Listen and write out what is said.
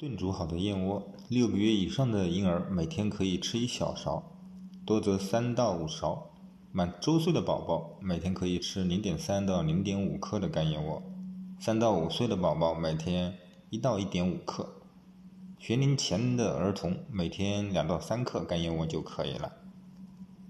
炖煮好的燕窝六个月以上的婴儿每天可以吃一小勺多则三到五勺。满周岁的宝宝每天可以吃零点三到零点五克的干燕窝三到五岁的宝宝每天一到一点五克。学龄前的儿童每天两到三克干燕窝就可以了。